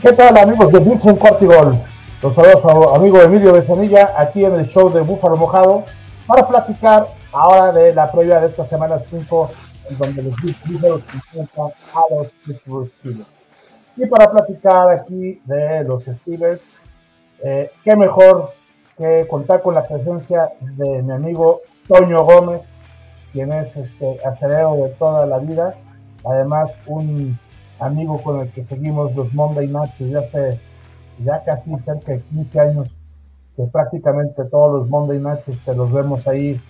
¿Qué tal amigos de Blitz en Cortigol? Los saludos a amigo Emilio Besanilla aquí en el show de Búfalo Mojado para platicar ahora de la previa de esta semana 5 en donde los Blitz enfrentan a los Pittsburgh Steelers. Y para platicar aquí de los Steelers, eh, qué mejor que contar con la presencia de mi amigo Toño Gómez, quien es este acerero de toda la vida, además un amigo con el que seguimos los Monday Nights desde hace ya casi cerca de 15 años, que prácticamente todos los Monday Nights este, los vemos ahí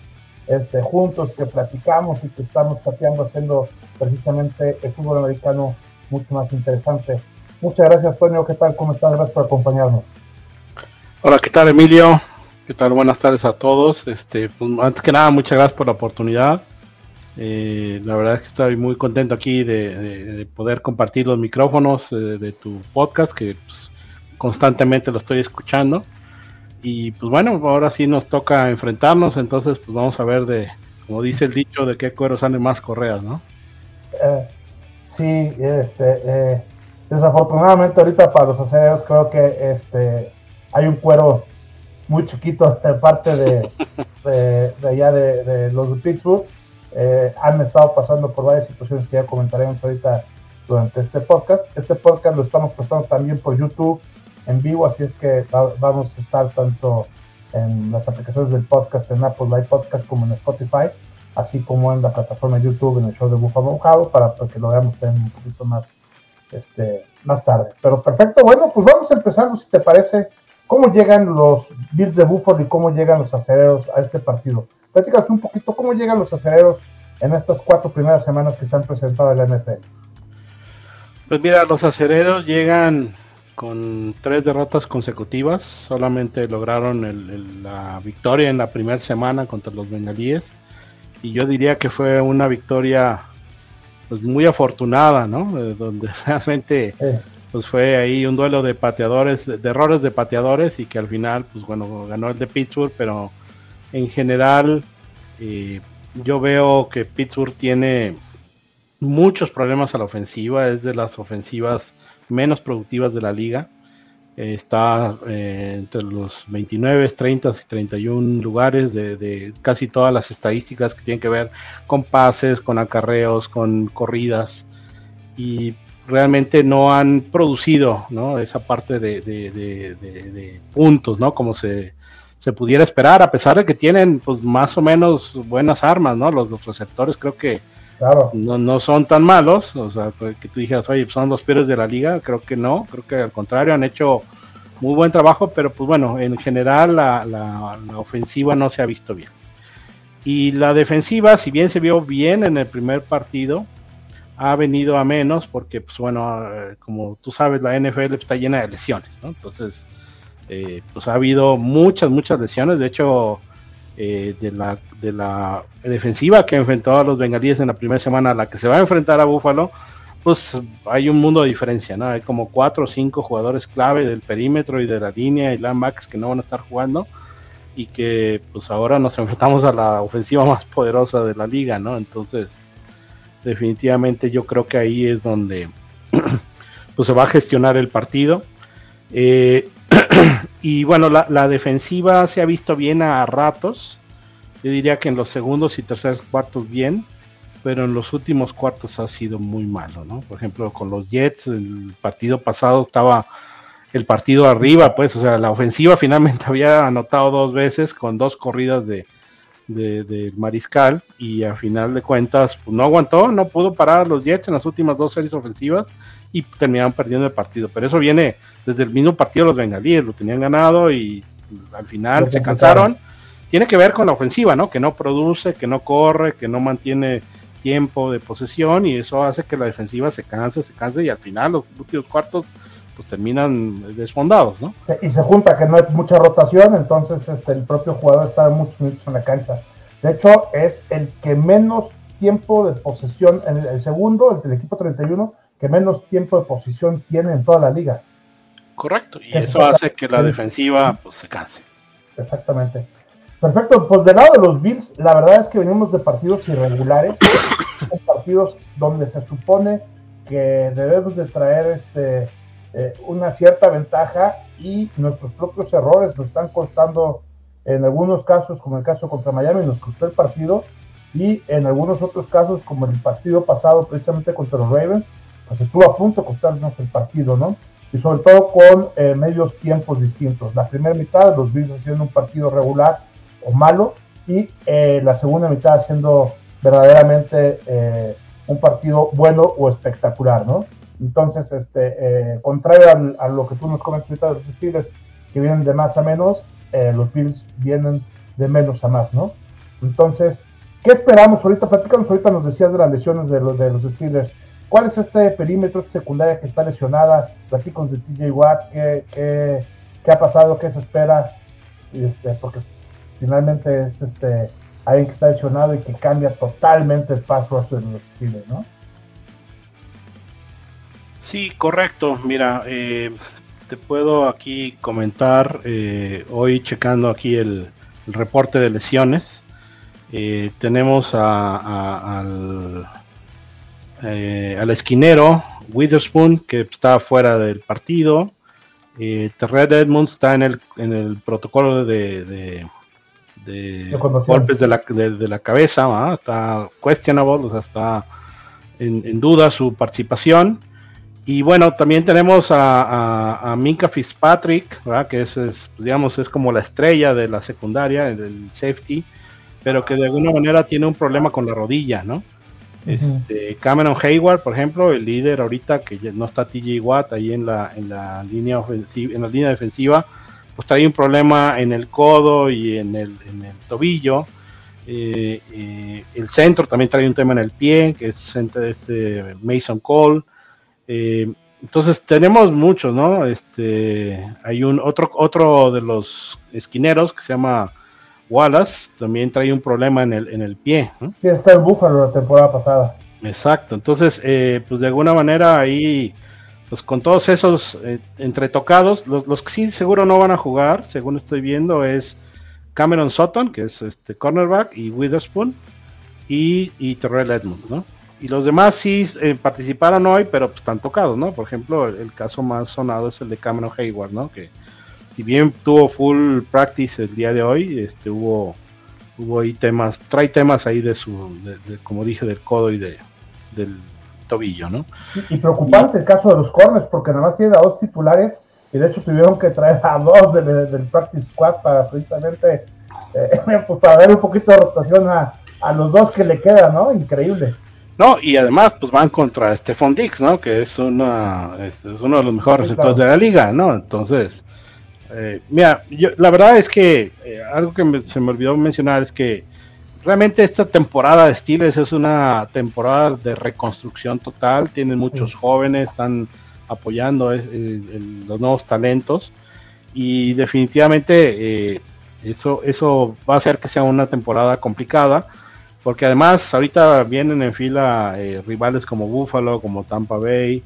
este, juntos, que platicamos y que estamos chateando, haciendo precisamente el fútbol americano mucho más interesante. Muchas gracias, Toño. ¿Qué tal? ¿Cómo estás? Gracias por acompañarnos. Hola, ¿qué tal, Emilio? ¿Qué tal? Buenas tardes a todos. Este, pues, antes que nada, muchas gracias por la oportunidad. Eh, la verdad es que estoy muy contento aquí de, poder compartir los micrófonos eh, de, tu podcast, que pues, constantemente lo estoy escuchando. Y pues bueno, ahora sí nos toca enfrentarnos, entonces pues vamos a ver de, como dice el dicho, de qué cuero salen más correas, ¿no? Eh, sí, este, desafortunadamente ahorita para los acereros creo que este, hay un cuero muy chiquito de parte de, de, allá de, los de Pittsburgh eh, han estado pasando por varias situaciones que ya comentaremos ahorita durante este podcast. Este podcast lo estamos pasando también por YouTube en vivo, así es que vamos a estar tanto en las aplicaciones del podcast en Apple Live Podcast como en Spotify, así como en la plataforma YouTube en el show de Mojado para, que lo veamos un poquito más, este, más tarde. Pero perfecto, bueno, pues vamos a empezar, si te parece, cómo llegan los Bills de Buffalo y cómo llegan los acereros a este partido. Platícanos un poquito cómo llegan los acereros en estas cuatro primeras semanas que se han presentado en la NFL. Pues mira, los acereros llegan con tres derrotas consecutivas, solamente lograron la victoria en la primera semana contra los bengalíes y yo diría que fue una victoria pues muy afortunada, ¿no? Eh, donde realmente pues fue ahí un duelo de pateadores, de errores de pateadores y que al final pues bueno ganó el de Pittsburgh, pero en general, eh, yo veo que Pittsburgh tiene muchos problemas a la ofensiva, es de las ofensivas menos productivas de la liga. está eh, entre los 29, 30 y 31 lugares de, de, casi todas las estadísticas que tienen que ver con pases, con acarreos, con corridas. Y realmente no han producido esa parte de, de puntos, ¿no? Como se, se pudiera esperar, a pesar de que tienen pues más o menos buenas armas, ¿no? Los, receptores creo que no, son tan malos, o sea, que tú dijeras, oye, son los peores de la liga, creo que no, creo que al contrario han hecho muy buen trabajo, pero pues bueno, en general la, la, ofensiva no se ha visto bien. Y la defensiva, si bien se vio bien en el primer partido, ha venido a menos porque, pues bueno, eh, como tú sabes, la NFL está llena de lesiones, ¿no? Entonces, eh, pues ha habido muchas, muchas lesiones. De hecho, eh, de, la, de la defensiva que enfrentó a los bengalíes en la primera semana, a la que se va a enfrentar a Búfalo, pues hay un mundo de diferencia, ¿no? Hay como cuatro o cinco jugadores clave del perímetro y de la línea y linebackers que no van a estar jugando y que pues ahora nos enfrentamos a la ofensiva más poderosa de la liga, ¿no? Entonces, definitivamente yo creo que ahí es donde pues se va a gestionar el partido. Eh, y bueno, la, defensiva se ha visto bien a ratos. Yo diría que en los segundos y terceros cuartos bien, pero en los últimos cuartos ha sido muy malo, ¿no? Por ejemplo, con los Jets, el partido pasado estaba el partido arriba, pues, o sea, la ofensiva finalmente había anotado dos veces con dos corridas de, de, Mariscal y a final de cuentas pues, no aguantó, no pudo parar a los Jets en las últimas dos series ofensivas y terminaron perdiendo el partido. Pero eso viene desde el mismo partido de los bengalíes, lo tenían ganado y al final se cansaron. Tiene que ver con la ofensiva, ¿no? Que no produce, que no corre, que no mantiene tiempo de posesión y eso hace que la defensiva se canse, se canse y al final los últimos cuartos pues terminan desfondados, ¿no? Y se junta que no hay mucha rotación, entonces este, el propio jugador está muchos minutos en la cancha. De hecho, es el que menos tiempo de posesión, en el, segundo, el del equipo 31, que menos tiempo de posesión tiene en toda la liga. Correcto, y eso hace que la defensiva pues, se canse. Exactamente. Perfecto, pues del lado de los Bills, la verdad es que venimos de partidos irregulares, partidos donde se supone que debemos de traer este eh, una cierta ventaja y nuestros propios errores nos están costando en algunos casos, como el caso contra Miami, nos costó el partido y en algunos otros casos, como el partido pasado precisamente contra los Ravens, pues estuvo a punto de costarnos el partido, ¿no? Y sobre todo con eh, medios tiempos distintos. La primera mitad, los Bills haciendo un partido regular o malo y eh, la segunda mitad haciendo verdaderamente eh, un partido bueno o espectacular, ¿no? Entonces, este, contrario a, lo que tú nos comentas ahorita de los Steelers, que vienen de más a menos, los Bills vienen de menos a más, ¿no? Entonces, ¿qué esperamos ahorita? Platícanos ahorita, nos decías de las lesiones de los, de los Steelers. ¿Cuál es este perímetro secundaria que está lesionada? Platícanos de TJ Watt, ¿qué, qué, ha pasado? ¿Qué se espera? Este, porque finalmente es este alguien que está lesionado y que cambia totalmente el paso de los Steelers, ¿no? Sí, correcto. Mira, eh, te puedo aquí comentar, eh, hoy checando aquí el, reporte de lesiones, eh, tenemos al eh, al esquinero Witherspoon, que está fuera del partido. Eh, Terred Edmonds está en el, en el protocolo de, de, golpes de la, de, la cabeza, está questionable, o sea, está en, duda su participación. Y bueno, también tenemos a, a, Minka Fitzpatrick, que es, es, digamos, es como la estrella de la secundaria, del safety, pero que de alguna manera tiene un problema con la rodilla, ¿no? Este, Cameron Hayward, por ejemplo, el líder ahorita que no está TJ Watt ahí en la, en la línea ofensiva, en la línea defensiva, pues trae un problema en el codo y en el, en el tobillo. Eh, eh, el centro también trae un tema en el pie, que es este Mason Cole. Eh, entonces tenemos muchos, ¿no? Este, hay un otro, otro de los esquineros que se llama Wallace también trae un problema en el, en el pie. Sí, está el Búfalo la temporada pasada. Exacto, entonces, eh, pues de alguna manera ahí, pues con todos esos eh, entretocados, los, los, que sí seguro no van a jugar, según estoy viendo, es Cameron Sutton, que es este cornerback, y Witherspoon, y, y Terrell Edmonds, ¿no? Y los demás sí eh, participaron hoy, pero pues están tocados, ¿no? Por ejemplo, el, el, caso más sonado es el de Cameron Hayward, ¿no? Que si bien tuvo full practice el día de hoy, este hubo hubo ahí temas, trae temas ahí de su, como dije, del codo y de, del tobillo, ¿no? Sí, y preocupante el caso de los corners, porque nada más tiene a dos titulares, y de hecho tuvieron que traer a dos del, practice squad para precisamente, eh, pues para dar un poquito de rotación a, a los dos que le quedan, ¿no? Increíble. No, y además pues van contra Stephon Dix, ¿no? Que es una es, uno de los mejores receptores de la liga, ¿no? Entonces, eh, mira, yo, la verdad es que eh, algo que se me olvidó mencionar es que realmente esta temporada de Steelers es una temporada de reconstrucción total. Tienen muchos jóvenes, están apoyando los nuevos talentos y definitivamente eh, eso, eso va a hacer que sea una temporada complicada. Porque además ahorita vienen en fila rivales como Buffalo, como Tampa Bay,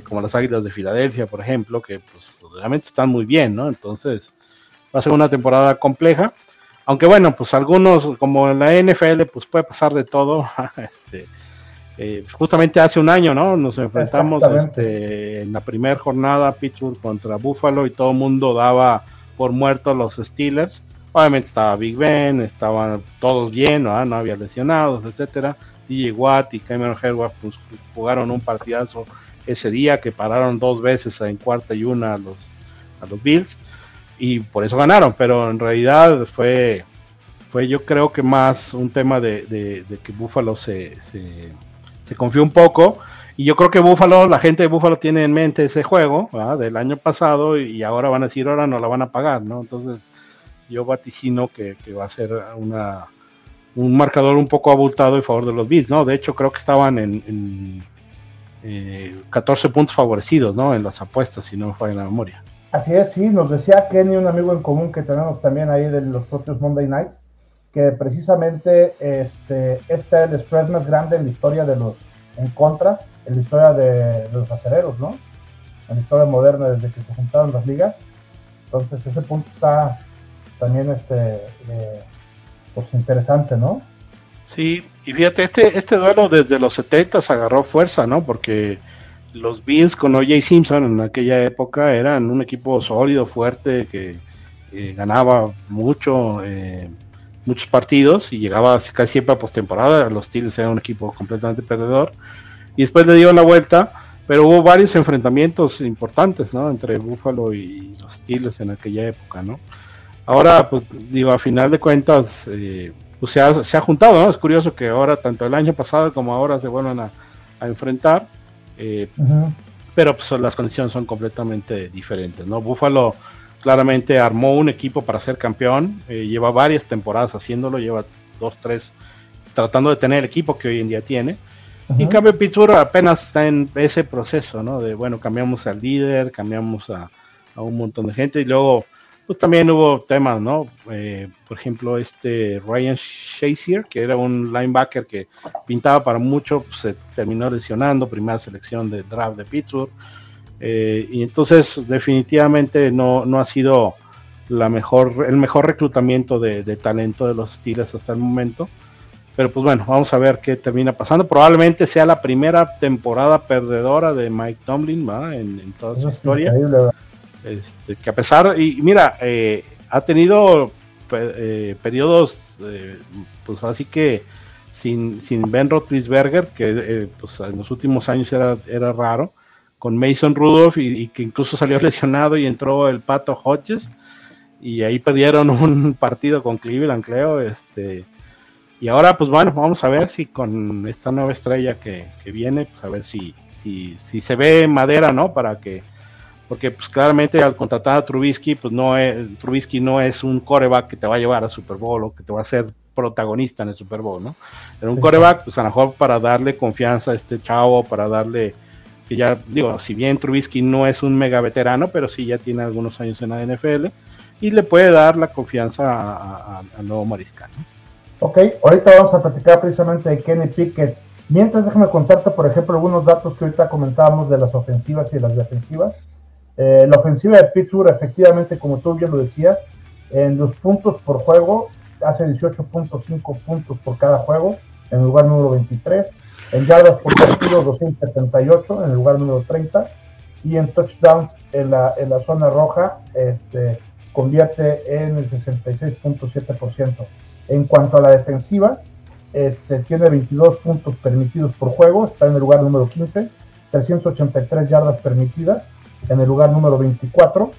como las Águilas de Filadelfia, por ejemplo, que pues realmente están muy bien, ¿no? Entonces, va a ser una temporada compleja. Aunque bueno, pues algunos, como en la NFL, pues puede pasar de todo. este, eh, justamente hace un año, ¿no? Nos enfrentamos este, en la primera jornada Pittsburgh contra Buffalo y todo el mundo daba por muertos los Steelers. Obviamente estaba Big Ben, estaban todos bien, ¿no? no había lesionados, etcétera. DJ Watt y Cameron Hayward pues, jugaron un partidazo ese día que pararon dos veces en cuarta y una a los, a los Bills y por eso ganaron, pero en realidad fue, fue yo creo que más un tema de, que Buffalo se, se, confió un poco y yo creo que Buffalo, la gente de Buffalo tiene en mente ese juego del año pasado y ahora van a decir ahora no la van a pagar, ¿no? Entonces yo vaticino que, va a ser una, un marcador un poco abultado en favor de los Bills, ¿no? De hecho creo que estaban en 14 eh, puntos favorecidos, ¿no? En las apuestas, si no me falla la memoria. Así es, sí, nos decía Kenny, un amigo en común que tenemos también ahí de los propios Monday Nights, que precisamente este, este es el spread más grande en la historia de los en contra, en la historia de, los acereros, ¿no? En la historia moderna desde que se juntaron las ligas. Entonces ese punto está también este, eh, pues interesante, ¿no? Sí, y fíjate, este, este duelo desde los 70 agarró fuerza, ¿no? Porque los Bills con OJ Simpson en aquella época eran un equipo sólido, fuerte, que ganaba mucho, eh, muchos partidos y llegaba casi siempre a postemporada. Los Steelers eran un equipo completamente perdedor. Y después le dieron la vuelta, pero hubo varios enfrentamientos importantes, ¿no? Entre Buffalo y los Steelers en aquella época, ¿no? Ahora, pues digo, a final de cuentas, eh, pues se ha, se ha, juntado, ¿no? Es curioso que ahora, tanto el año pasado como ahora, se vuelvan a, enfrentar. Eh, pero pues las condiciones son completamente diferentes, ¿no? Buffalo claramente armó un equipo para ser campeón, eh, lleva varias temporadas haciéndolo, lleva dos, tres, tratando de tener el equipo que hoy en día tiene. Y en cambio Pittsburgh apenas está en ese proceso, ¿no? De, bueno, cambiamos al líder, cambiamos a, un montón de gente y luego, pues también hubo temas, ¿no? Eh, por ejemplo, este Ryan Shazier, que era un linebacker que pintaba para mucho, pues, se terminó lesionando, primera selección de draft de Pittsburgh. Eh, y entonces definitivamente no, no ha sido la mejor, el mejor reclutamiento de, talento de los Steelers hasta el momento. Pero pues bueno, vamos a ver qué termina pasando. Probablemente sea la primera temporada perdedora de Mike Tomlin En, toda su historia. Este, que a pesar, y mira, eh, ha tenido eh, periodos, pues así que sin, sin Ben Roethlisberger, que pues en los últimos años era, era raro con Mason Rudolph y, que incluso salió lesionado y entró el Pato Hodges y ahí perdieron un partido con Cleveland, creo, este y ahora pues bueno, vamos a ver si con esta nueva estrella que, viene, pues a ver si, si, si se ve madera, ¿no? Para que porque pues claramente al contratar a Trubisky, pues no es, Trubisky no es un coreback que te va a llevar a Super Bowl o que te va a ser protagonista en el Super Bowl, ¿no? Era un coreback, pues a lo mejor para darle confianza a este chavo, para darle ya digo, si bien Trubisky no es un mega veterano, pero sí ya tiene algunos años en la NFL y le puede dar la confianza al nuevo mariscal. Ok, ahorita vamos a platicar precisamente de Kenny Pickett. Mientras déjame contarte, por ejemplo, algunos datos que ahorita comentábamos de las ofensivas y de las defensivas. Eh, la ofensiva de Pittsburgh, efectivamente, como tú bien lo decías, en los puntos por juego, hace 18.5 puntos por cada juego, en el lugar número 23 en yardas por partido 278 en el lugar número 30 y en touchdowns en la, en la zona roja este, convierte en el 66.7%. En cuanto a la defensiva, este, tiene 22 puntos permitidos por juego, está en el lugar número 15, 383 yardas permitidas en el lugar número 24,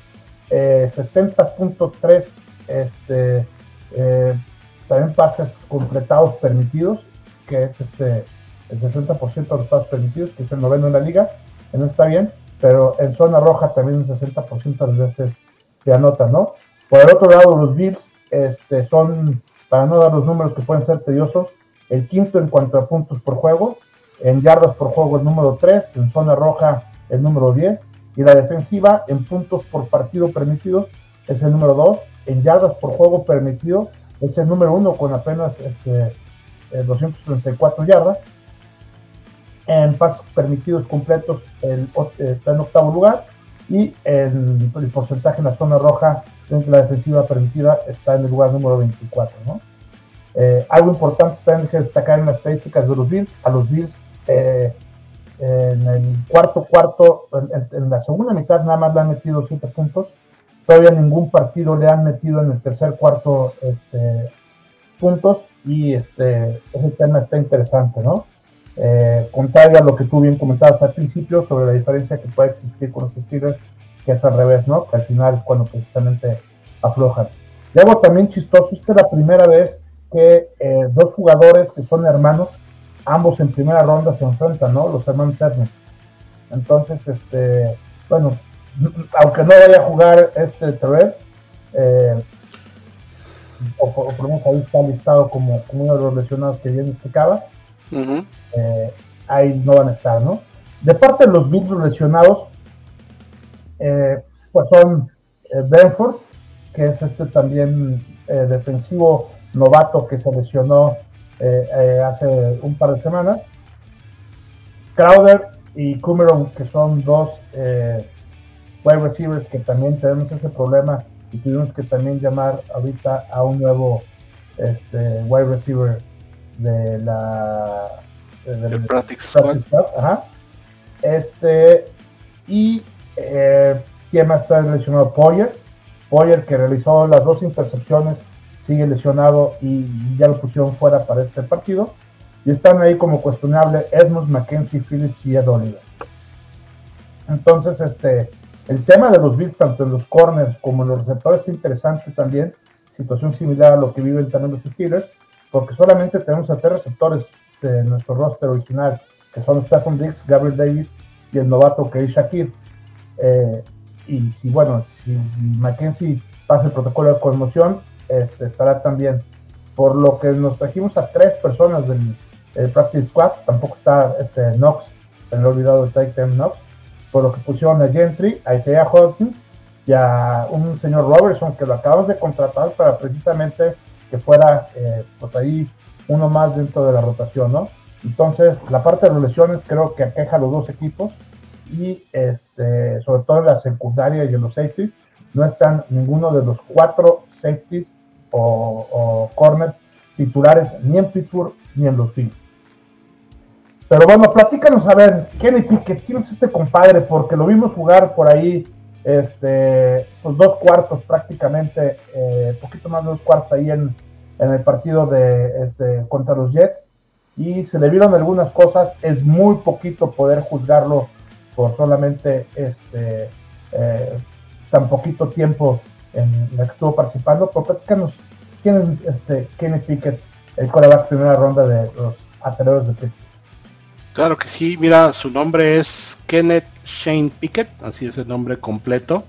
60.3 eh, este, eh, también pases completados permitidos, que es este el 60% de los pasos permitidos, que es el noveno en la liga, no está bien, pero en zona roja también un 60% de las veces te anotan, ¿no? Por el otro lado, los Bills este, son, para no dar los números que pueden ser tediosos, el quinto en cuanto a puntos por juego, en yardas por juego el número 3, en zona roja el número 10, y la defensiva en puntos por partido permitidos es el número 2, en yardas por juego permitido es el número 1 con apenas este, 234 eh, yardas, en pasos permitidos completos está en octavo lugar y el, el, porcentaje en la zona roja dentro de la defensiva permitida está en el lugar número 24. ¿no? Eh, algo importante también que destacar en las estadísticas de los Bills, a los Bills eh, en el cuarto cuarto, en, la segunda mitad nada más le han metido 7 puntos, todavía ningún partido le han metido en el tercer cuarto este, puntos y este, ese tema está interesante, ¿no? eh, contrario a lo que tú bien comentabas al principio sobre la diferencia que puede existir con los Steelers, que es al revés, ¿no? Que al final es cuando precisamente aflojan. Algo también chistoso, esta es la primera vez que eh, dos jugadores que son hermanos, ambos en primera ronda se enfrentan, ¿no? Los hermanos Edmonds. Entonces, este, bueno, aunque no vaya a jugar este Terrell, eh, o, por lo menos ahí está listado como, uno de los lesionados que bien explicabas, eh, ahí no van a estar, ¿no? De parte de los Bills lesionados, eh, pues son eh, Benford, que es este también defensivo novato que se lesionó hace un par de semanas. Crowder y Cumeron, que son dos wide receivers que también tenemos ese problema y tuvimos que también llamar ahorita a un nuevo este, wide receiver de la el practice, ajá. Este, y eh, ¿quién más está lesionado? Poyer. Poyer que realizó las dos intercepciones sigue lesionado y ya lo pusieron fuera para este partido. Y están ahí como cuestionable Edmonds, Mackenzie, Phillips y Ed Oliver. Entonces, este, el tema de los Bills, tanto en los corners como en los receptores, está interesante también. Situación similar a lo que viven también los Steelers, porque solamente tenemos a tres receptores de nuestro roster original, que son Stephen Diggs, Gabriel Davis y el novato que es Shakir. Eh, y si, bueno, si Mackenzie pasa el protocolo de conmoción, este, estará también. Por lo que nos trajimos a tres personas del, Practice Squad, tampoco está este Knox, el olvidado Titan Knox, por lo que pusieron a Gentry, a Isaiah Hawkins y a un señor Robertson que lo acabamos de contratar para precisamente que fuera eh, pues ahí uno más dentro de la rotación, ¿no? Entonces, la parte de las lesiones creo que aqueja a los dos equipos y este, sobre todo en la secundaria y en los safeties, no están ninguno de los cuatro safeties o, corners titulares ni en Pittsburgh ni en los Bills. Pero bueno, platícanos a ver, Kenny Pickett, ¿quién es este compadre? Porque lo vimos jugar por ahí, este, pues dos cuartos prácticamente, eh, poquito más de dos cuartos ahí en, en el partido de este, contra los Jets y se le vieron algunas cosas. Es muy poquito poder juzgarlo por solamente este eh, tan poquito tiempo en la que estuvo participando. Pero platícanos, ¿quién es este Kenny Pickett, el coreback primera ronda de los aceleros de Pittsburgh? Claro que sí, mira, su nombre es Kenneth Shane Pickett, así es el nombre completo.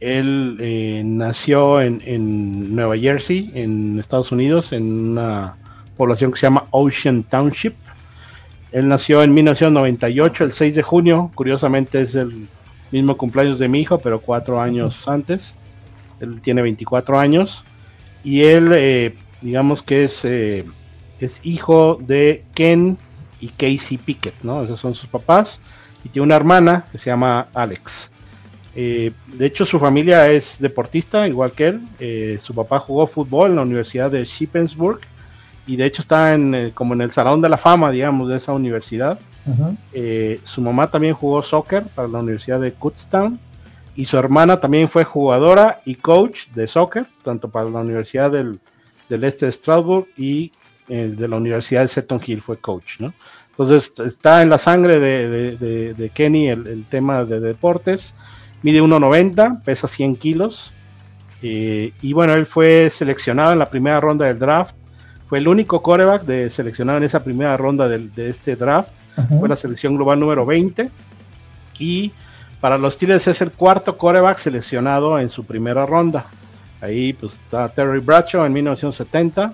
Él eh, nació en, en, Nueva Jersey, en Estados Unidos, en una población que se llama Ocean Township. Él nació en 1998, el 6 de junio. Curiosamente es el mismo cumpleaños de mi hijo, pero cuatro años antes. Él tiene 24 años. Y él, eh, digamos que es, eh, es hijo de Ken y Casey Pickett, ¿no? Esos son sus papás. Y tiene una hermana que se llama Alex. Eh, de hecho, su familia es deportista, igual que él. su papá jugó fútbol en la Universidad de Shippensburg y de hecho está en, como en el salón de la fama, digamos, de esa universidad. Eh, su mamá también jugó soccer para la Universidad de Kutztown y su hermana también fue jugadora y coach de soccer, tanto para la Universidad del, Este de Strasbourg y eh, de la Universidad de Seton Hill fue coach, ¿no? Entonces está en la sangre de, Kenny el, tema de deportes, mide 1,90, pesa 100 kilos, y bueno, él fue seleccionado en la primera ronda del draft fue el único coreback de seleccionado en esa primera ronda de, este draft. Fue la selección global número 20. Y para los Steelers es el cuarto coreback seleccionado en su primera ronda. Ahí pues está Terry Bradshaw en 1970,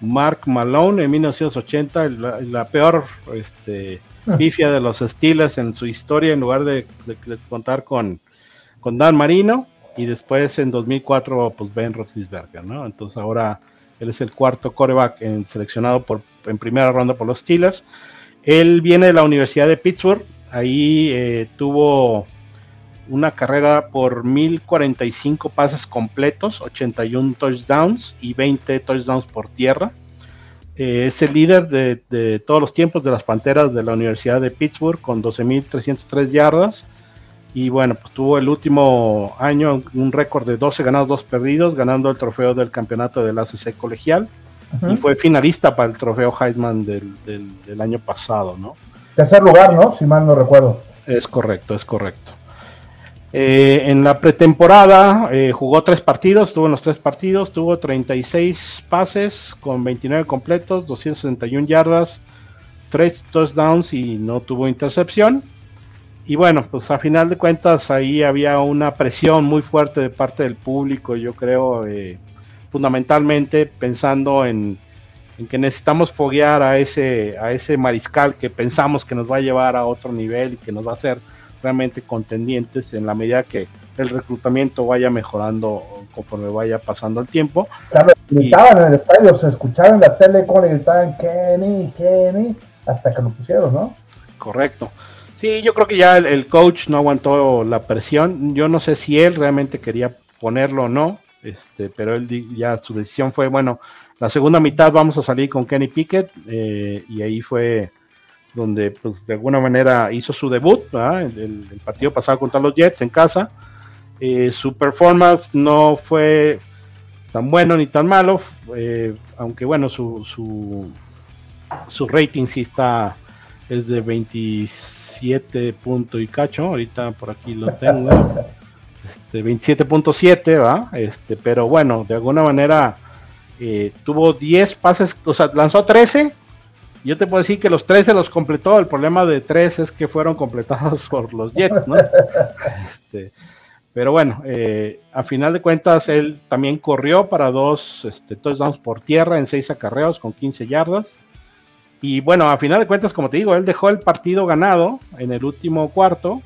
Mark Malone en 1980, la, peor este, ah. pifia de los Steelers en su historia en lugar de, contar con, con Dan Marino y después en 2004 pues Ben Roethlisberger, ¿no? Entonces ahora él es el cuarto coreback en, seleccionado por, en primera ronda por los Steelers. Él viene de la Universidad de Pittsburgh. Ahí eh, tuvo una carrera por 1045 pases completos, 81 touchdowns y 20 touchdowns por tierra. Eh, es el líder de, todos los tiempos de las Panteras de la Universidad de Pittsburgh con 12.303 yardas y bueno, pues tuvo el último año un récord de 12 ganados, 2 perdidos, ganando el trofeo del campeonato del ACC colegial. Y fue finalista para el trofeo Heisman del, del, año pasado, ¿no? Tercer lugar, ¿no? Si mal no recuerdo. Es correcto, es correcto. Eh, en la pretemporada eh, jugó tres partidos, tuvo en los tres partidos, tuvo 36 pases con 29 completos, 261 yardas, 3 touchdowns y no tuvo intercepción. Y bueno, pues a final de cuentas ahí había una presión muy fuerte de parte del público, yo creo, eh, fundamentalmente pensando en, que necesitamos foguear a ese, a ese mariscal que pensamos que nos va a llevar a otro nivel y que nos va a hacer realmente contendientes en la medida que el reclutamiento vaya mejorando conforme vaya pasando el tiempo. gritaban en el estadio, se escuchaban en la tele cómo le gritaban Kenny, Kenny, hasta que lo pusieron, ¿no? Correcto. Sí, yo creo que ya el, coach no aguantó la presión. Yo no sé si él realmente quería ponerlo o no, este, pero él ya su decisión fue, bueno, la segunda mitad vamos a salir con Kenny Pickett eh, y ahí fue donde pues de alguna manera hizo su debut, el, partido pasado contra los Jets en casa. Eh, su performance no fue tan bueno ni tan malo, eh, aunque bueno, su, su, su, rating sí está, es de 27 puntos y cacho, ahorita por aquí lo tengo, este, 27.7, ¿va? Este, pero bueno, de alguna manera eh, tuvo 10 pases, o sea, lanzó 13 yo te puedo decir que los 13 los completó. El problema de 3 es que fueron completados por los Jets, ¿no? Este, pero bueno, eh, a final de cuentas, él también corrió para dos este, touchdowns por tierra en seis acarreos con 15 yardas. Y bueno, a final de cuentas, como te digo, él dejó el partido ganado en el último cuarto.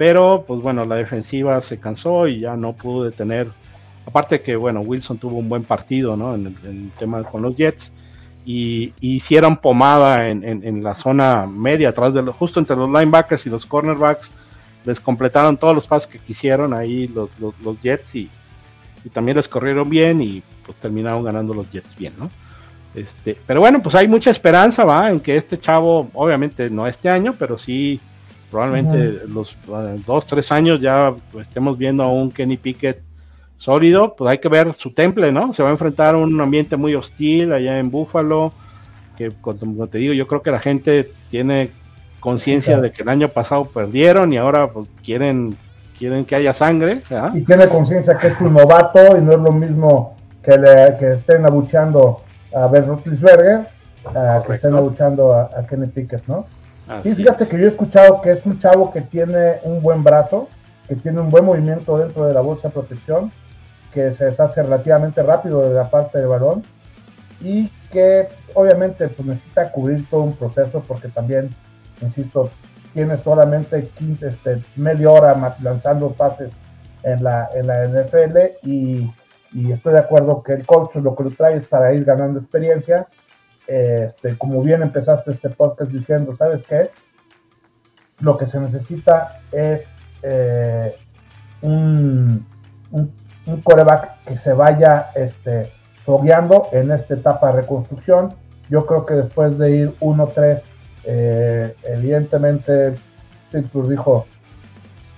Pero, pues bueno, la defensiva se cansó y ya no pudo detener. Aparte que, bueno, Wilson tuvo un buen partido, ¿no? En el, tema con los Jets y, hicieron pomada en, la zona media, atrás de justo entre los linebackers y los cornerbacks, les completaron todos los pases que quisieron ahí los, los, Jets y, también les corrieron bien y pues terminaron ganando los Jets bien, ¿no? Este, pero bueno, pues hay mucha esperanza, va, en que este chavo, obviamente no este año, pero sí probablemente los uh, dos, tres años ya estemos viendo a un Kenny Pickett sólido, pues hay que ver su temple, ¿no? Se va a enfrentar a un ambiente muy hostil allá en Búfalo, que como te digo, yo creo que la gente tiene conciencia de que el año pasado perdieron y ahora pues, quieren quieren que haya sangre. Y tiene conciencia que es un novato y no es lo mismo que, le, que estén abucheando a Ben Roethlisberger a que estén abucheando a, a, Kenny Pickett, ¿no? Sí, fíjate que yo he escuchado que es un chavo que tiene un buen brazo, que tiene un buen movimiento dentro de la bolsa de protección, que se deshace relativamente rápido de la parte del balón y que obviamente pues, necesita cubrir todo un proceso porque también, insisto, tiene solamente 15, este, media hora lanzando pases en la, en la NFL y, y, estoy de acuerdo que el coach lo que lo trae es para ir ganando experiencia. Este, como bien empezaste este podcast diciendo, ¿sabes qué? Lo que se necesita es eh, un, un coreback que se vaya este, fogueando en esta etapa de reconstrucción. Yo creo que después de ir 1-3, eh, evidentemente Pittsburgh dijo,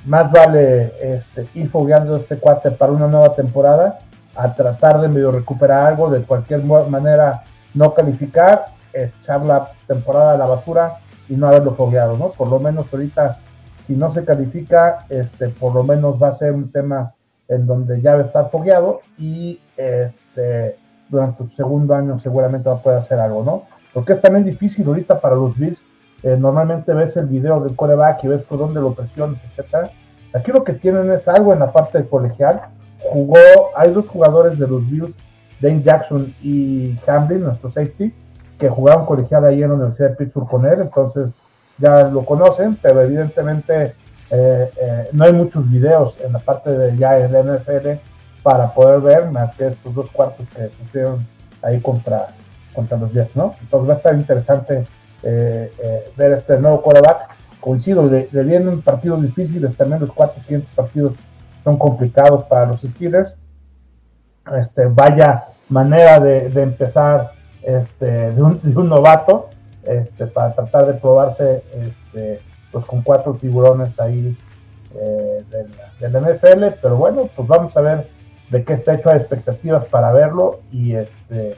más vale este, ir fogueando este cuate para una nueva temporada a tratar de medio recuperar algo, de cualquier manera no calificar, echar la temporada a la basura y no haberlo fogueado, ¿no? Por lo menos ahorita, si no se califica, este, por lo menos va a ser un tema en donde ya va a estar fogueado y este, durante su segundo año seguramente va a poder hacer algo, ¿no? Porque es también difícil ahorita para los Bills. Eh, normalmente ves el video del coreback y ves por dónde lo presiones, etcétera. Aquí lo que tienen es algo en la parte colegial. Jugó, hay dos jugadores de los Bills, Dane Jackson y Hamlin, nuestro safety, que jugaron colegial ahí en la Universidad de Pittsburgh con él, entonces ya lo conocen, pero evidentemente eh, eh, no hay muchos videos en la parte de ya el NFL para poder ver más que estos dos cuartos que sucedieron ahí contra, contra los Jets, ¿no? Entonces va a estar interesante eh, ver este nuevo quarterback. Coincido, le, vienen partidos difíciles, también los cuatro siguientes partidos son complicados para los Steelers. Este, vaya manera de, empezar este, de, un, de un novato este, para tratar de probarse este, pues con cuatro tiburones ahí eh, del, NFL, pero bueno, pues vamos a ver de qué está hecho, hay expectativas para verlo y este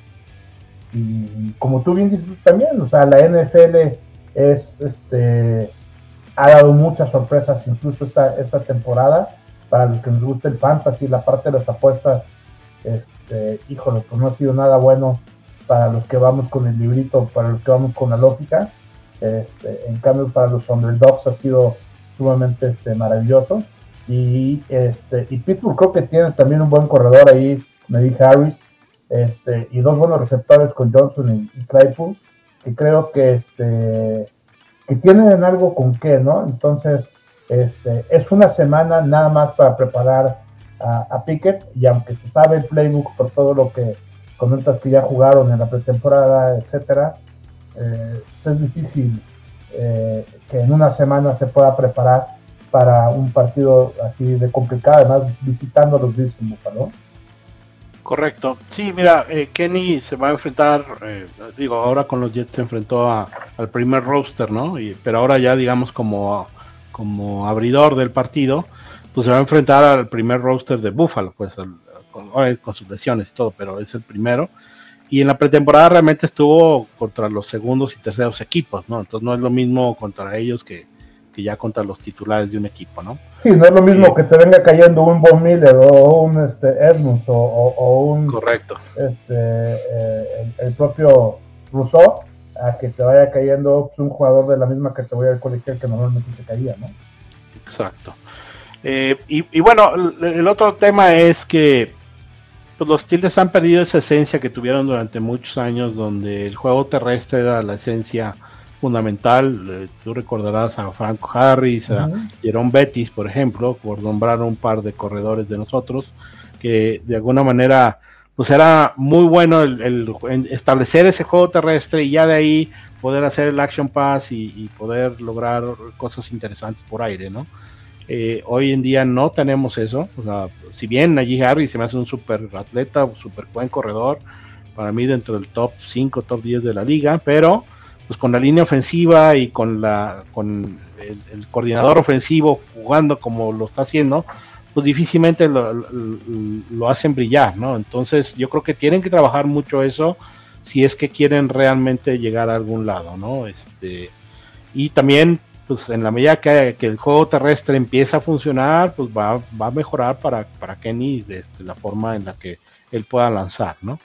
y como tú bien dices también, o sea, la NFL es este ha dado muchas sorpresas incluso esta, esta temporada. Para los que nos gusta el fantasy, la parte de las apuestas, este, híjole, pues no ha sido nada bueno para los que vamos con el librito, para los que vamos con la lógica. Este, en cambio, para los underdogs ha sido sumamente este, maravilloso. Y, este, y Pittsburgh creo que tiene también un buen corredor ahí, Medi Harris, este, y dos buenos receptores con Johnson y, Claypool, que creo que, este, que tienen algo con qué, ¿no? Entonces, este, es una semana nada más para preparar a, a Pickett, y aunque se sabe el playbook por todo lo que comentas que ya jugaron en la pretemporada, etcétera, eh, es difícil eh, que en una semana se pueda preparar para un partido así de complicado, además visitando a los Bills en Buffalo. Correcto. Sí, mira, eh, Kenny se va a enfrentar, digo, ahora con los Jets se enfrentó al primer roster, ¿no? Pero ahora ya, digamos, como, como abridor del partido, pues se va a enfrentar al primer roster de Buffalo, pues con, con, sus lesiones y todo, pero es el primero. Y en la pretemporada realmente estuvo contra los segundos y terceros equipos, ¿no? Entonces no es lo mismo contra ellos que, que ya contra los titulares de un equipo, ¿no? Sí, no es lo mismo que te venga cayendo un Von Miller o un este, Edmunds o, un... Correcto. Este, eh, el, propio Rousseau a que te vaya cayendo un jugador de la misma categoría del colegio que normalmente te caía, ¿no? Exacto. Eh, y, bueno, el, otro tema es que pues, los Tigres han perdido esa esencia que tuvieron durante muchos años, donde el juego terrestre era la esencia fundamental. Eh, tú recordarás a Franco Harris, a Jerome Bettis, por ejemplo, por nombrar un par de corredores de nosotros, que de alguna manera, pues era muy bueno el, establecer ese juego terrestre y ya de ahí poder hacer el action pass y, poder lograr cosas interesantes por aire, ¿no? Eh, hoy en día no tenemos eso. Si bien Najee Harris se me hace un super atleta, super buen corredor, para mí dentro del top 5, top 10 de la liga, pero pues con la línea ofensiva y con la con el, coordinador ofensivo jugando como lo está haciendo, pues difícilmente lo, hacen brillar, ¿no? Entonces yo creo que tienen que trabajar mucho eso si es que quieren realmente llegar a algún lado, ¿no? Este, y también, pues en la medida que, el juego terrestre empieza a funcionar, pues va, va a mejorar para, para Kenny este, la forma en la que él pueda lanzar, ¿no?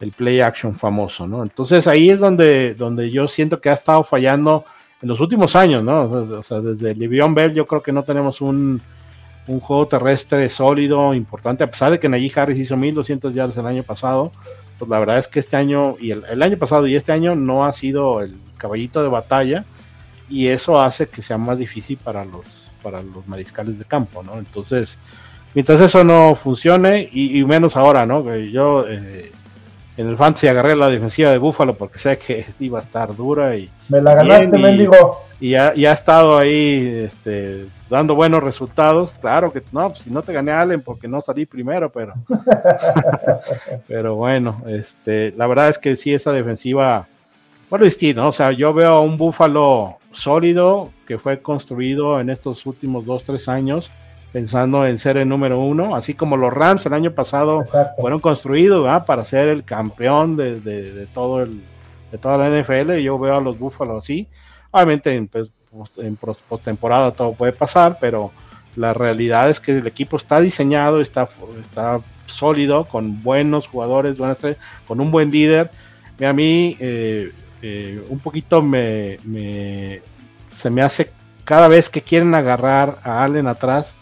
el play action famoso, ¿no? Entonces ahí es donde, donde yo siento que ha estado fallando en los últimos años, ¿no? O sea, desde Livion Bell yo creo que no tenemos un, un, juego terrestre sólido, importante, a pesar de que Najee Harris hizo 1200 yardas el año pasado, pues la verdad es que este año, y el, año pasado y este año no ha sido el caballito de batalla, y eso hace que sea más difícil para los, para los mariscales de campo, ¿no? Entonces, mientras eso no funcione, y, menos ahora, ¿no? Que yo... Eh, en el fantasy agarré la defensiva de Búfalo porque sé que iba a estar dura y me la ganaste, y, mendigo. Y ya, ha estado ahí este, dando buenos resultados. Claro que no, pues, si no te gané a Allen porque no salí primero, pero pero bueno, este, la verdad es que sí esa defensiva bueno, distinto, o sea, yo veo a un Búfalo sólido que fue construido en estos últimos dos, tres años pensando en ser el número uno, así como los Rams el año pasado fueron construidos para ser el campeón de, todo el, de toda la NFL. Yo veo a los Búfalos así. Obviamente en, pues, en postemporada todo puede pasar, pero la realidad es que el equipo está diseñado, está, está sólido, con buenos jugadores, buenas con un buen líder. A mí eh, eh, un poquito me, me, se me hace cada vez que quieren agarrar a Allen atrás,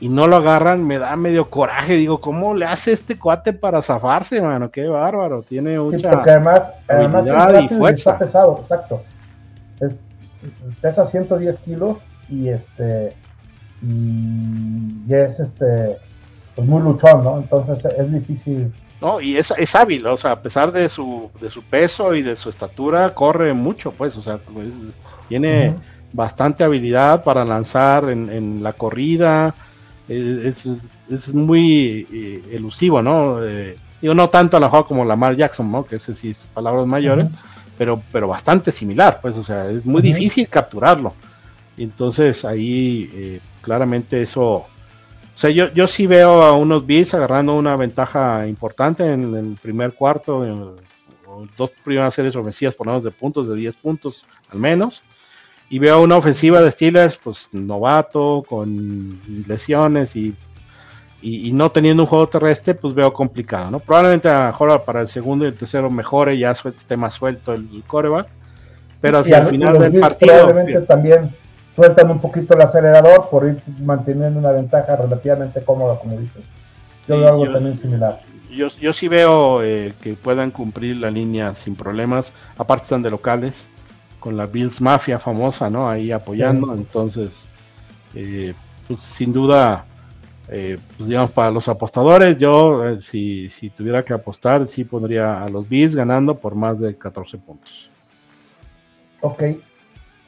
y no lo agarran, me da medio coraje. Digo, ¿cómo le hace este cuate para zafarse, mano? Qué bárbaro. Tiene mucha. Sí, porque además, además es y está pesado, exacto. Es, pesa 110 kilos y este. Y, es este. Pues muy luchón, ¿no? Entonces es difícil. No, y es, es hábil, o sea, a pesar de su, de su peso y de su estatura, corre mucho, pues, o sea, pues, tiene bastante habilidad para lanzar en, en la corrida, es, es, muy eh, elusivo, ¿no? Eh, digo, no tanto a la juego como Lamar Jackson, ¿no? Que ese sí es palabras mayores, pero, pero bastante similar, pues, o sea, es muy difícil capturarlo. Entonces ahí eh, claramente eso, o sea, yo, yo sí veo a unos Bills agarrando una ventaja importante en, el primer cuarto, en, dos primeras series ofensivas por menos de puntos, de 10 puntos al menos. Y veo una ofensiva de Steelers, pues novato, con lesiones y, y, no teniendo un juego terrestre, pues veo complicado, ¿no? Probablemente a mejor para el segundo y el tercero mejore, ya esté más suelto el, coreback, pero si al final del partido... Probablemente también sueltan un poquito el acelerador por ir manteniendo una ventaja relativamente cómoda, como dices. Yo veo algo también similar. Yo, yo sí veo eh, que puedan cumplir la línea sin problemas, aparte están de locales con la Bills Mafia famosa, ¿no? Ahí apoyando. Entonces, eh, pues sin duda, eh, pues digamos, para los apostadores, yo eh, si, si, tuviera que apostar, sí pondría a los Bills ganando por más de 14 puntos. Ok.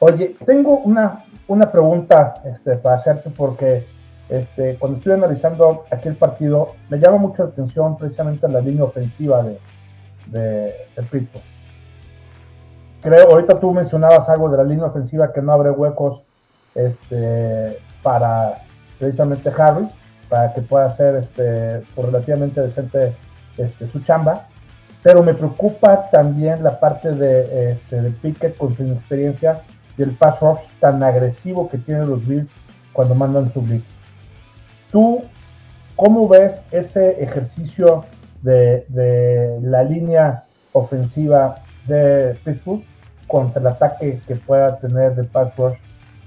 Oye, tengo una, una pregunta este, para hacerte porque este, cuando estoy analizando aquel partido, me llama mucho la atención precisamente la línea ofensiva de, de, Pittsburgh. Creo, ahorita tú mencionabas algo de la línea ofensiva que no abre huecos este, para precisamente Harris, para que pueda hacer este, relativamente decente este, su chamba. Pero me preocupa también la parte de, este, de Pickett con su inexperiencia y el pass rush tan agresivo que tienen los Bills cuando mandan su blitz. ¿Tú cómo ves ese ejercicio de, la línea ofensiva de Pittsburgh contra el ataque que pueda tener de pass rush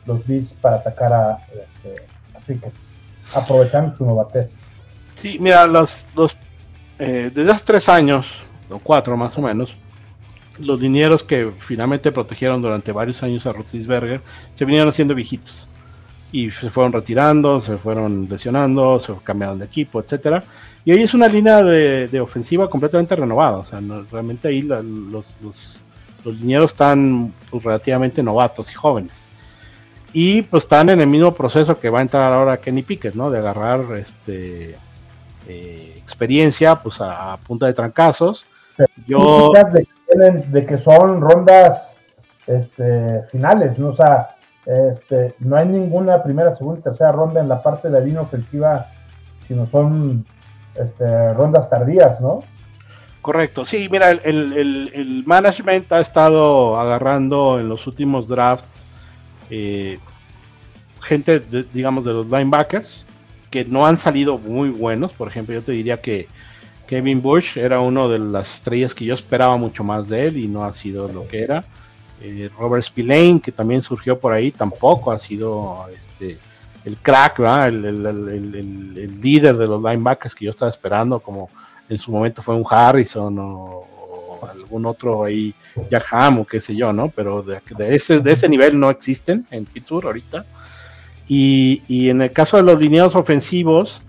los Bills para atacar a, este, aprovechando su novatez? Sí, mira, los, los eh, desde hace tres años, o cuatro más o menos, los dineros que finalmente protegieron durante varios años a Roethlisberger se vinieron haciendo viejitos y se fueron retirando, se fueron lesionando, se cambiaron de equipo, etcétera. Y hoy es una línea de, ofensiva completamente renovada. O sea, realmente ahí los, los, los dineros están pues, relativamente novatos y jóvenes. Y pues están en el mismo proceso que va a entrar ahora Kenny Pickett, ¿no? De agarrar este eh, experiencia pues a, punta de trancazos. Yo... De, que son rondas este, finales, ¿no? O sea, este, no hay ninguna primera, segunda y tercera ronda en la parte de la línea ofensiva, sino son este, rondas tardías, ¿no? Correcto, sí, mira, el, management ha estado agarrando en los últimos drafts eh, gente, digamos, de los linebackers que no han salido muy buenos. Por ejemplo, yo te diría que Kevin Bush era uno de las estrellas que yo esperaba mucho más de él y no ha sido lo que era. Eh, Robert Spillane, que también surgió por ahí, tampoco ha sido este, el crack, el, líder de los linebackers que yo estaba esperando, como en su momento fue un Harrison o, algún otro ahí, Jaham o qué sé yo, ¿no? Pero de, ese, de ese nivel no existen en Pittsburgh ahorita. Y, y en el caso de los lineados ofensivos,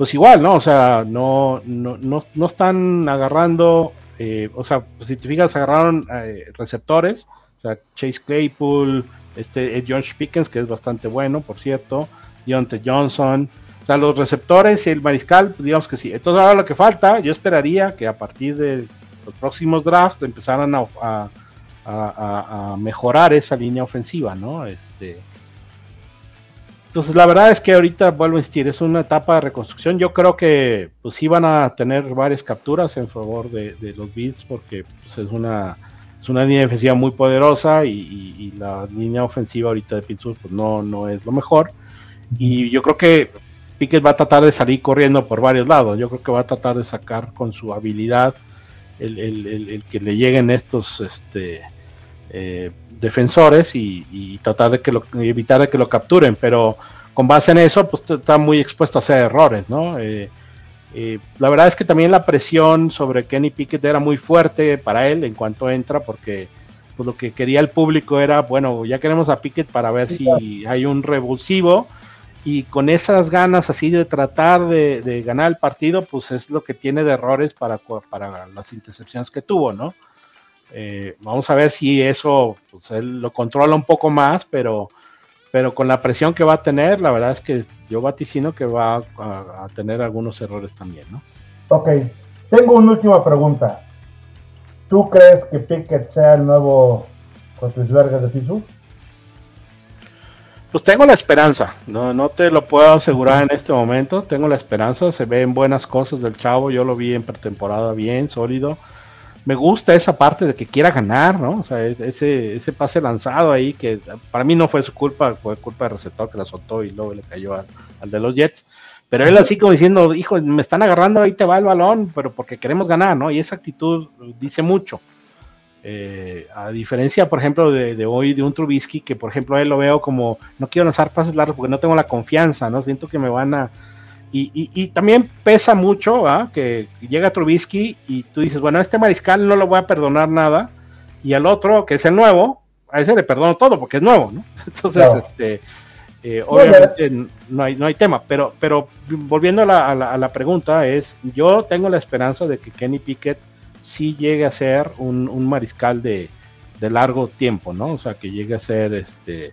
pues igual, ¿no? O sea, no, no, no, están agarrando, eh, o sea, pues si te fijas, agarraron eh, receptores, o sea, Chase Claypool, este George Pickens, que es bastante bueno, por cierto, Deontay Johnson. O sea, los receptores y el mariscal, pues, digamos que sí. Entonces ahora lo que falta, yo esperaría que a partir de los próximos drafts empezaran a, mejorar esa línea ofensiva, ¿no? Este, entonces la verdad es que ahorita vuelvo a insistir, es una etapa de reconstrucción. Yo creo que pues sí van a tener varias capturas en favor de, los Beats porque pues, es una es una línea defensiva muy poderosa y, la línea ofensiva ahorita de Pittsburgh pues no, no es lo mejor. Y yo creo que Pickett va a tratar de salir corriendo por varios lados. Yo creo que va a tratar de sacar con su habilidad el, que le lleguen estos este, eh, defensores y, tratar de que lo, evitar de que lo capturen. Pero con base en eso, pues está muy expuesto a hacer errores, ¿no? Eh, eh, la verdad es que también la presión sobre Kenny Pickett era muy fuerte para él en cuanto entra, porque pues, lo que quería el público era, bueno, ya queremos a Pickett para ver si hay un revulsivo, y con esas ganas así de tratar de, ganar el partido, pues es lo que tiene de errores para, para las intercepciones que tuvo, ¿no? Eh, vamos a ver si eso, pues él lo controla un poco más, pero pero con la presión que va a tener, la verdad es que yo vaticino que va a, tener algunos errores también, ¿no? Ok, tengo una última pregunta. ¿Tú crees que Pickett sea el nuevo Roethlisberger de Pisu? Pues tengo la esperanza, no, no te lo puedo asegurar en este momento, tengo la esperanza, se ven buenas cosas del chavo, yo lo vi en pretemporada bien, sólido, me gusta esa parte de que quiera ganar, ¿no? O sea, ese, ese pase lanzado ahí que para mí no fue su culpa, fue culpa del receptor que la soltó y luego le cayó al, de los Jets. Pero él así como diciendo, hijo, me están agarrando, ahí te va el balón, pero porque queremos ganar, ¿no? Y esa actitud dice mucho. Eh, a diferencia, por ejemplo, de, de, hoy de un Trubisky, que por ejemplo él lo veo como, no quiero lanzar pases largos porque no tengo la confianza, ¿no? Siento que me van a, y, también pesa mucho ¿ah? que llega Trubisky y tú dices, bueno, a este mariscal no lo voy a perdonar nada, y al otro, que es el nuevo, a ese le perdono todo porque es nuevo, ¿no? Entonces, este, eh, obviamente no hay, no hay tema, pero, pero volviendo a la, a, la, pregunta, es, yo tengo la esperanza de que Kenny Pickett sí llegue a ser un, mariscal de, de, largo tiempo, ¿no? O sea, que llegue a ser, este,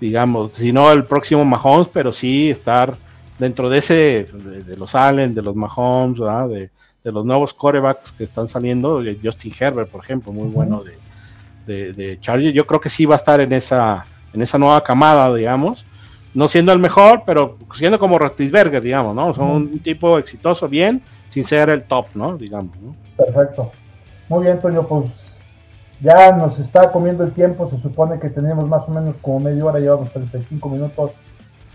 digamos, si no el próximo Mahomes, pero sí estar dentro de ese, de, los Allen, de los Mahomes, de, de, los nuevos corebacks que están saliendo, Justin Herbert, por ejemplo, muy bueno de, de, Charlie, yo creo que sí va a estar en esa, en esa nueva camada, digamos, no siendo el mejor, pero siendo como Rotisberger, digamos, ¿no? Son un tipo exitoso, bien, sin ser el top, ¿no? Digamos, ¿no? Perfecto. Muy bien, Toño, pues ya nos está comiendo el tiempo, se supone que tenemos más o menos como media hora, llevamos 35 minutos.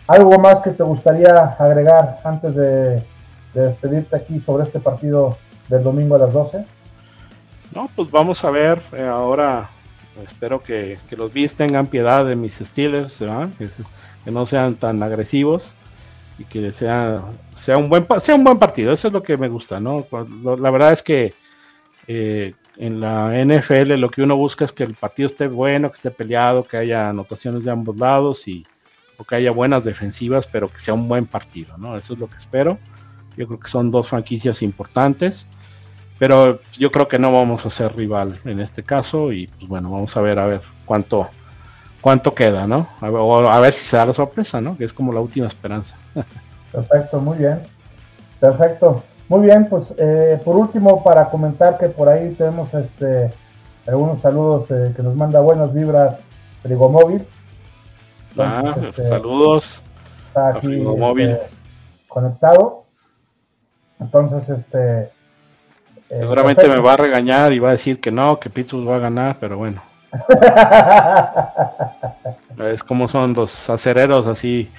¿Algo más que te gustaría agregar antes de, despedirte aquí sobre este partido del domingo a las 12? No, pues vamos a ver eh, ahora. Espero que, los Bees tengan piedad de mis Steelers, Que, no sean tan agresivos y que sea, sea, un buen, sea un buen partido. Eso es lo que me gusta, ¿no? La verdad es que eh, en la NFL lo que uno busca es que el partido esté bueno, que esté peleado, que haya anotaciones de ambos lados y o que haya buenas defensivas, pero que sea un buen partido, ¿no? Eso es lo que espero. Yo creo que son dos franquicias importantes, pero yo creo que no vamos a ser rival en este caso y pues bueno, vamos a ver a ver cuánto cuánto queda, ¿no? A ver, si se da la sorpresa, ¿no? Que es como la última esperanza. Perfecto, muy bien. Perfecto. Muy bien, pues eh, por último, para comentar que por ahí tenemos este algunos saludos eh, que nos manda buenas vibras Ah, este, saludos. Está aquí este, conectado. Entonces, este. Eh, Seguramente me va a regañar y va a decir que no, que Pittsburgh va a ganar, pero bueno. es como son los acereros así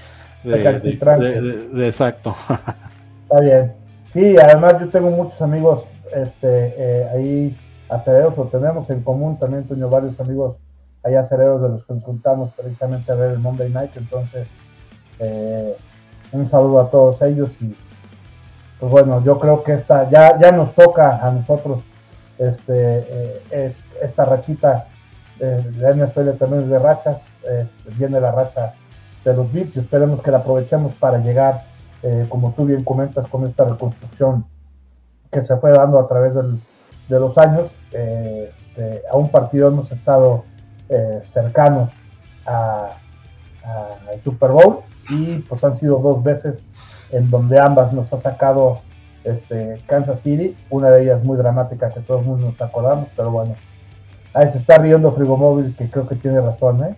de exacto. Está bien. Sí, además yo tengo muchos amigos este, eh, ahí acereros, o tenemos en común también, tengo varios amigos ahí acereros de los que nos juntamos precisamente a ver el Monday Night, entonces eh, un saludo a todos ellos y pues bueno, yo creo que esta ya, ya nos toca a nosotros este, eh, es, esta rachita de la NFL también de rachas, este, viene la racha de los Beats, esperemos que la aprovechemos para llegar eh, como tú bien comentas, con esta reconstrucción que se fue dando a través de los años. Eh, este, a un partido hemos estado eh, cercanos al Super Bowl y pues han sido dos veces en donde ambas nos ha sacado este, Kansas City, una de ellas muy dramática que todos nos acordamos, pero bueno, ahí se está riendo Frigomóvil que creo que tiene razón.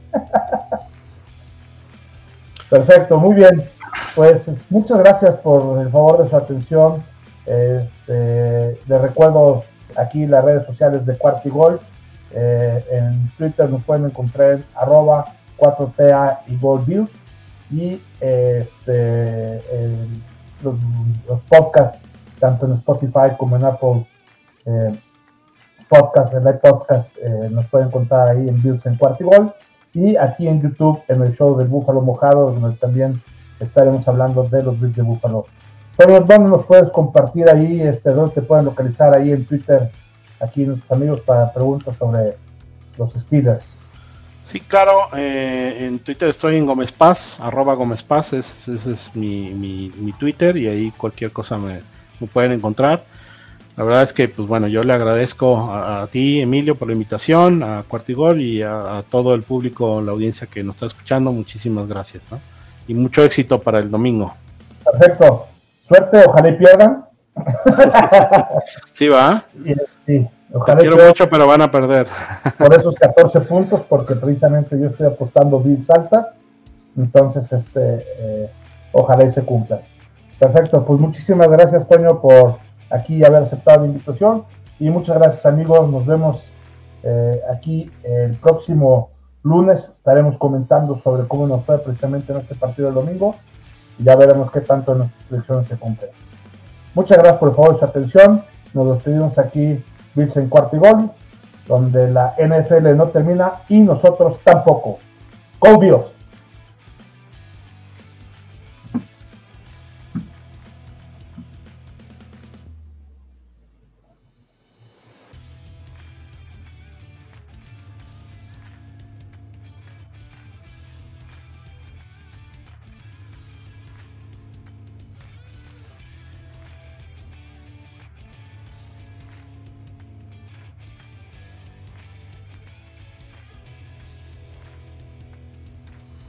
Perfecto, muy bien. Pues muchas gracias por el favor de su atención. Este, les recuerdo aquí las redes sociales de Cuartigol. Eh, en Twitter nos pueden encontrar en arroba 4TA y Gold. Y este, los, podcasts, tanto en Spotify como en Apple eh, Podcast, el Live Podcast, eh, nos pueden encontrar ahí en Bills en Cuartigol. Y aquí en YouTube, en el show del Búfalo Mojado, donde también estaremos hablando de los Bills de Buffalo. Pero ¿dónde nos puedes compartir ahí? Este, ¿Dónde te pueden localizar ahí en Twitter? Aquí nuestros amigos para preguntas sobre los Steelers. Sí, claro, eh, en Twitter estoy en Gómez Paz, arroba Gómez Paz, ese es mi, mi, Twitter y ahí cualquier cosa me, pueden encontrar. La verdad es que, pues bueno, yo le agradezco a, ti, Emilio, por la invitación, a Cuartigol y a, a, todo el público, la audiencia que nos está escuchando. Muchísimas gracias. ¿no? y mucho éxito para el domingo. Perfecto. Suerte, ojalá y pierdan. sí, va. Sí, ojalá quiero mucho, pero van a perder. por esos 14 puntos, porque precisamente yo estoy apostando Bills altas. Entonces, este, eh, ojalá y se cumpla. Perfecto, pues muchísimas gracias, Toño, por aquí haber aceptado la invitación. Y muchas gracias, amigos. Nos vemos eh, aquí el próximo Lunes estaremos comentando sobre cómo nos fue precisamente en este partido del domingo y ya veremos qué tanto de nuestras predicciones se cumplen. Muchas gracias por el favor de su atención. Nos despedimos aquí, Bills en cuarto y gol, donde la NFL no termina y nosotros tampoco. ¡Go